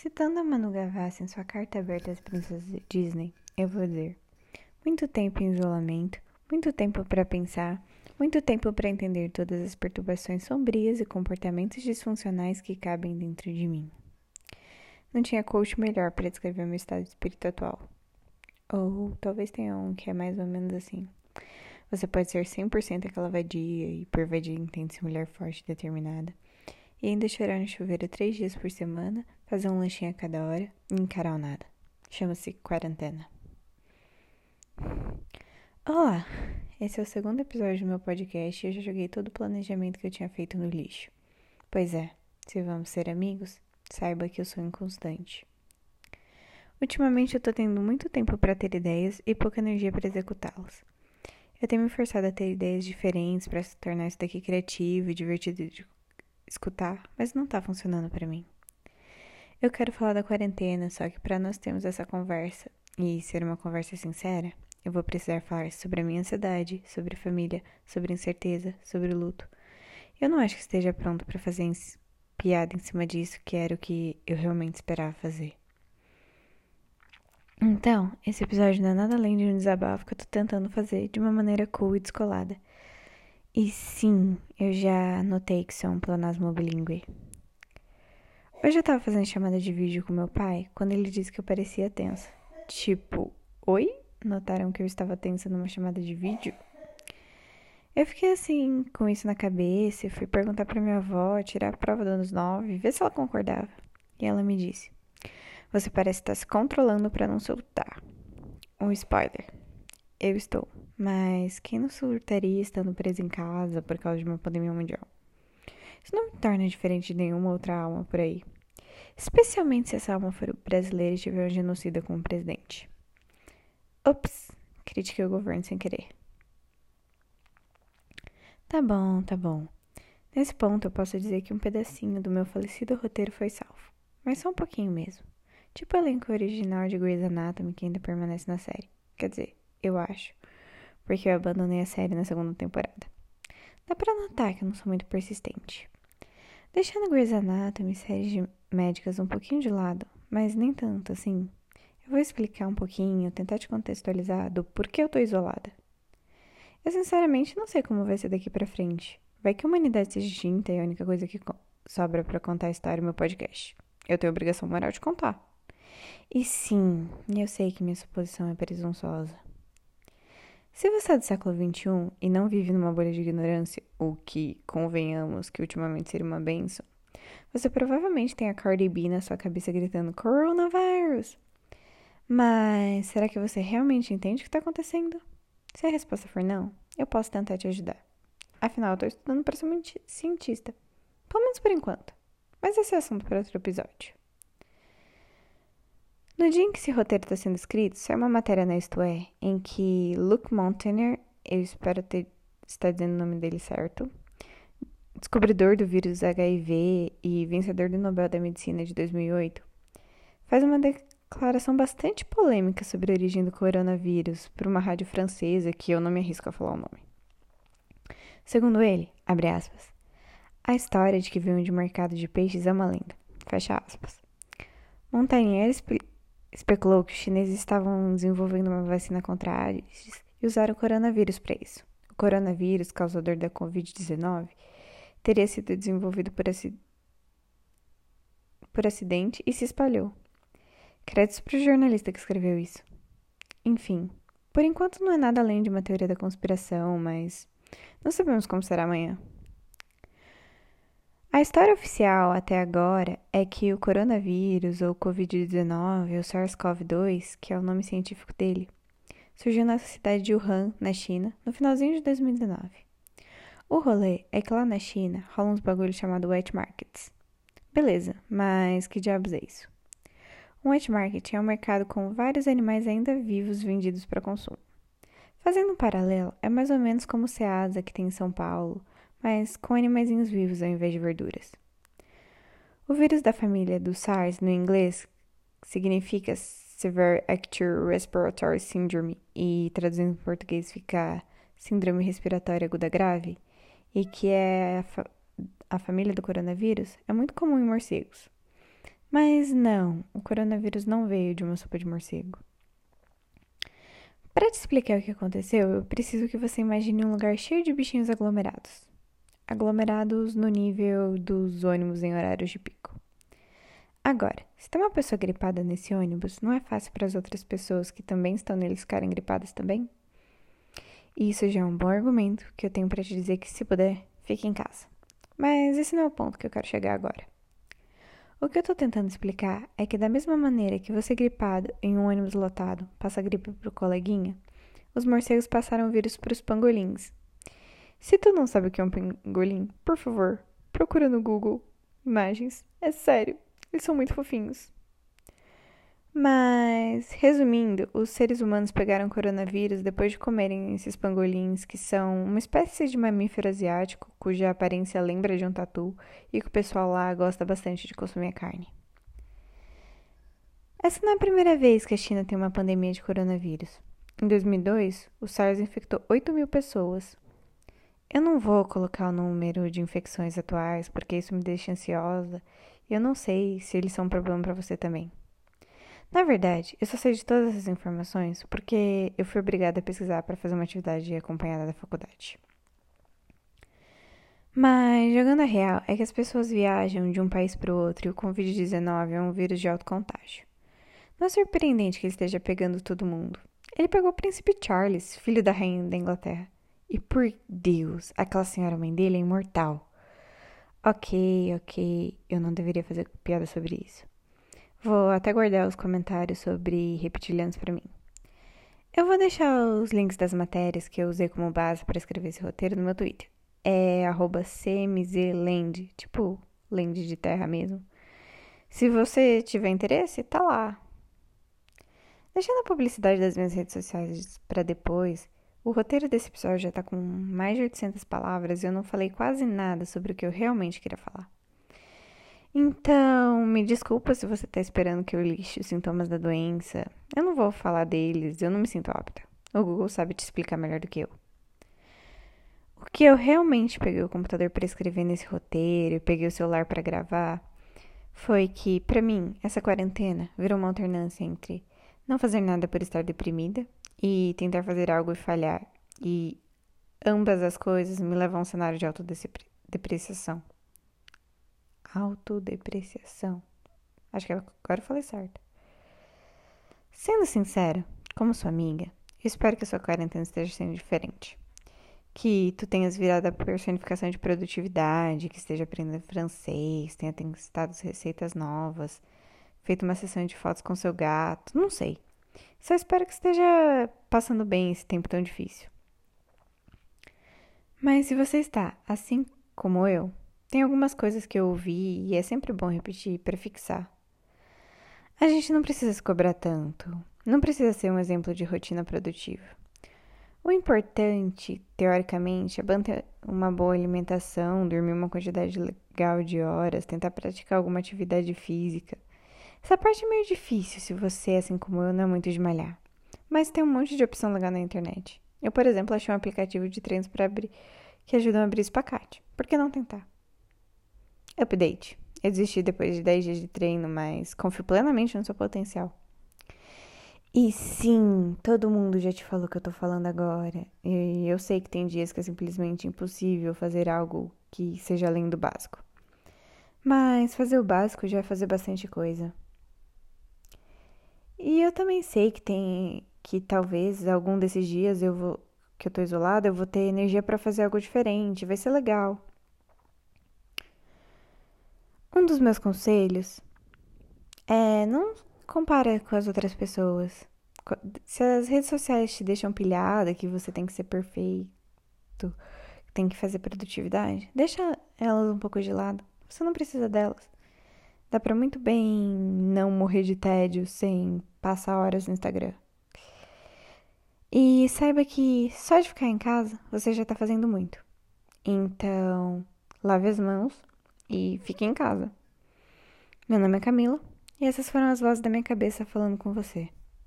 Citando a Manu Gavassi em sua carta aberta às princesas Disney, eu vou dizer: muito tempo em isolamento, muito tempo para pensar, muito tempo para entender todas as perturbações sombrias e comportamentos disfuncionais que cabem dentro de mim. Não tinha coach melhor para descrever meu estado de espírito atual. Ou talvez tenha um que é mais ou menos assim. Você pode ser 100% aquela vadia, hipervadia, intensa mulher forte e determinada, e ainda chorar no chuveiro três dias por semana, fazer um lanchinho a cada hora e encarar o nada. Chama-se quarentena. Olá! Esse é o segundo episódio do meu podcast e eu já joguei todo o planejamento que eu tinha feito no lixo. Pois é, se vamos ser amigos, saiba que eu sou inconstante. Ultimamente eu tô tendo muito tempo para ter ideias e pouca energia para executá-las. Eu tenho me forçado a ter ideias diferentes para se tornar isso daqui criativo e divertido de escutar, mas não tá funcionando para mim. Eu quero falar da quarentena, só que para nós termos essa conversa e ser uma conversa sincera, eu vou precisar falar sobre a minha ansiedade, sobre família, sobre incerteza, sobre o luto. Eu não acho que esteja pronto para fazer piada em cima disso, que era o que eu realmente esperava fazer. Então, esse episódio não é nada além de um desabafo que eu tô tentando fazer de uma maneira cool e descolada. E sim, eu já notei que sou um planasmo bilíngue. Hoje eu tava fazendo chamada de vídeo com meu pai quando ele disse que eu parecia tensa. Tipo, oi? notaram que eu estava tensa numa chamada de vídeo? Eu fiquei assim, com isso na cabeça, fui perguntar para minha avó, tirar a prova dos anos 9, ver se ela concordava. E ela me disse: Você parece estar se controlando para não soltar. Um spoiler. Eu estou. Mas quem não surtaria estando preso em casa por causa de uma pandemia mundial? Isso não me torna diferente de nenhuma outra alma por aí. Especialmente se essa alma for brasileira e tiver um genocida como presidente. Ops, critiquei o governo sem querer. Tá bom, tá bom. Nesse ponto eu posso dizer que um pedacinho do meu falecido roteiro foi salvo. Mas só um pouquinho mesmo. Tipo o elenco original de Grey's Anatomy que ainda permanece na série. Quer dizer, eu acho. Porque eu abandonei a série na segunda temporada. Dá pra notar que eu não sou muito persistente. Deixando Grey's Anatomy e séries de médicas um pouquinho de lado, mas nem tanto assim, eu vou explicar um pouquinho, tentar te contextualizar do porquê eu tô isolada. Eu sinceramente não sei como vai ser daqui para frente. Vai que a humanidade seja extinta e a única coisa que sobra para contar a história é meu podcast. Eu tenho obrigação moral de contar. E sim, eu sei que minha suposição é presunçosa. Se você é do século XXI e não vive numa bolha de ignorância, o que, convenhamos, que ultimamente seria uma benção, você provavelmente tem a Cardi B na sua cabeça gritando Coronavirus! Mas será que você realmente entende o que está acontecendo? Se a resposta for não, eu posso tentar te ajudar. Afinal, eu estou estudando para ser um cientista. Pelo menos por enquanto. Mas esse é assunto para outro episódio. No dia em que esse roteiro está sendo escrito, saiu uma matéria na Isto É, em que Luke Montagnier, eu espero ter, estar dizendo o nome dele certo, descobridor do vírus HIV e vencedor do Nobel da Medicina de 2008, faz uma declaração bastante polêmica sobre a origem do coronavírus por uma rádio francesa que eu não me arrisco a falar o nome. Segundo ele, abre aspas, a história de que veio de mercado de peixes é uma lenda. Fecha aspas. Montagnier espe especulou que os chineses estavam desenvolvendo uma vacina contra a AIDS e usaram o coronavírus para isso. O coronavírus, causador da Covid-19, teria sido desenvolvido por, ac por acidente e se espalhou, Créditos para o jornalista que escreveu isso. Enfim, por enquanto não é nada além de uma teoria da conspiração, mas não sabemos como será amanhã. A história oficial até agora é que o coronavírus, ou Covid-19, ou SARS-CoV-2, que é o nome científico dele, surgiu na cidade de Wuhan, na China, no finalzinho de 2019. O rolê é que lá na China rola uns bagulhos chamado wet markets. Beleza, mas que diabos é isso? Um wet market é um mercado com vários animais ainda vivos vendidos para consumo. Fazendo um paralelo, é mais ou menos como o Ceasa que tem em São Paulo, mas com animaizinhos vivos ao invés de verduras. O vírus da família do SARS, no inglês, significa Severe Acute Respiratory Syndrome e traduzindo em português fica Síndrome Respiratória Aguda Grave, e que é a, fa a família do coronavírus, é muito comum em morcegos. Mas não, o coronavírus não veio de uma sopa de morcego. Para te explicar o que aconteceu, eu preciso que você imagine um lugar cheio de bichinhos aglomerados. Aglomerados no nível dos ônibus em horários de pico. Agora, se tem uma pessoa gripada nesse ônibus, não é fácil para as outras pessoas que também estão neles ficarem gripadas também? E isso já é um bom argumento que eu tenho para te dizer que, se puder, fique em casa. Mas esse não é o ponto que eu quero chegar agora. O que eu estou tentando explicar é que, da mesma maneira que você gripado em um ônibus lotado passa gripe pro coleguinha, os morcegos passaram o vírus para os pangolins. Se tu não sabe o que é um pangolim, por favor, procura no Google imagens. É sério, eles são muito fofinhos. Mas, resumindo, os seres humanos pegaram coronavírus depois de comerem esses pangolins, que são uma espécie de mamífero asiático cuja aparência lembra de um tatu e que o pessoal lá gosta bastante de consumir a carne. Essa não é a primeira vez que a China tem uma pandemia de coronavírus. Em 2002, o SARS infectou 8 mil pessoas. Eu não vou colocar o número de infecções atuais porque isso me deixa ansiosa e eu não sei se eles são um problema para você também. Na verdade, eu só sei de todas essas informações porque eu fui obrigada a pesquisar para fazer uma atividade acompanhada da faculdade. Mas, jogando a real, é que as pessoas viajam de um país para o outro e o Covid-19 é um vírus de alto contágio. Não é surpreendente que ele esteja pegando todo mundo. Ele pegou o príncipe Charles, filho da rainha da Inglaterra. E por Deus, aquela senhora mãe dele é imortal. Ok, ok, eu não deveria fazer piada sobre isso. Vou até guardar os comentários sobre reptilianos para mim. Eu vou deixar os links das matérias que eu usei como base para escrever esse roteiro no meu Twitter. É cmzland, tipo land de terra mesmo. Se você tiver interesse, tá lá. Deixando a publicidade das minhas redes sociais para depois, o roteiro desse episódio já tá com mais de 800 palavras e eu não falei quase nada sobre o que eu realmente queria falar. Então, me desculpa se você está esperando que eu lixe os sintomas da doença. Eu não vou falar deles, eu não me sinto apta. O Google sabe te explicar melhor do que eu. O que eu realmente peguei o computador para escrever nesse roteiro e peguei o celular para gravar foi que, para mim, essa quarentena virou uma alternância entre não fazer nada por estar deprimida e tentar fazer algo e falhar. E ambas as coisas me levam a um cenário de autodepreciação autodepreciação. Acho que agora eu falei certo. Sendo sincero, como sua amiga, eu espero que a sua quarentena esteja sendo diferente. Que tu tenhas virado a personificação de produtividade, que esteja aprendendo francês, tenha testado receitas novas, feito uma sessão de fotos com seu gato, não sei. Só espero que esteja passando bem esse tempo tão difícil. Mas se você está, assim como eu, tem algumas coisas que eu ouvi e é sempre bom repetir para fixar. A gente não precisa se cobrar tanto, não precisa ser um exemplo de rotina produtiva. O importante, teoricamente, é manter uma boa alimentação, dormir uma quantidade legal de horas, tentar praticar alguma atividade física. Essa parte é meio difícil se você, assim como eu, não é muito de malhar. Mas tem um monte de opção legal na internet. Eu, por exemplo, achei um aplicativo de treinos para abrir que ajudam a abrir espacate. Por que não tentar? Update. Eu desisti depois de 10 dias de treino, mas confio plenamente no seu potencial. E sim, todo mundo já te falou o que eu tô falando agora. E eu sei que tem dias que é simplesmente impossível fazer algo que seja além do básico. Mas fazer o básico já é fazer bastante coisa. E eu também sei que tem que talvez algum desses dias eu vou que eu tô isolada, eu vou ter energia para fazer algo diferente, vai ser legal. Um dos meus conselhos é não compara com as outras pessoas. Se as redes sociais te deixam pilhada, que você tem que ser perfeito, tem que fazer produtividade, deixa elas um pouco de lado. Você não precisa delas. Dá para muito bem não morrer de tédio sem passar horas no Instagram. E saiba que só de ficar em casa você já tá fazendo muito. Então, lave as mãos e fique em casa. Meu nome é Camila e essas foram as vozes da minha cabeça falando com você.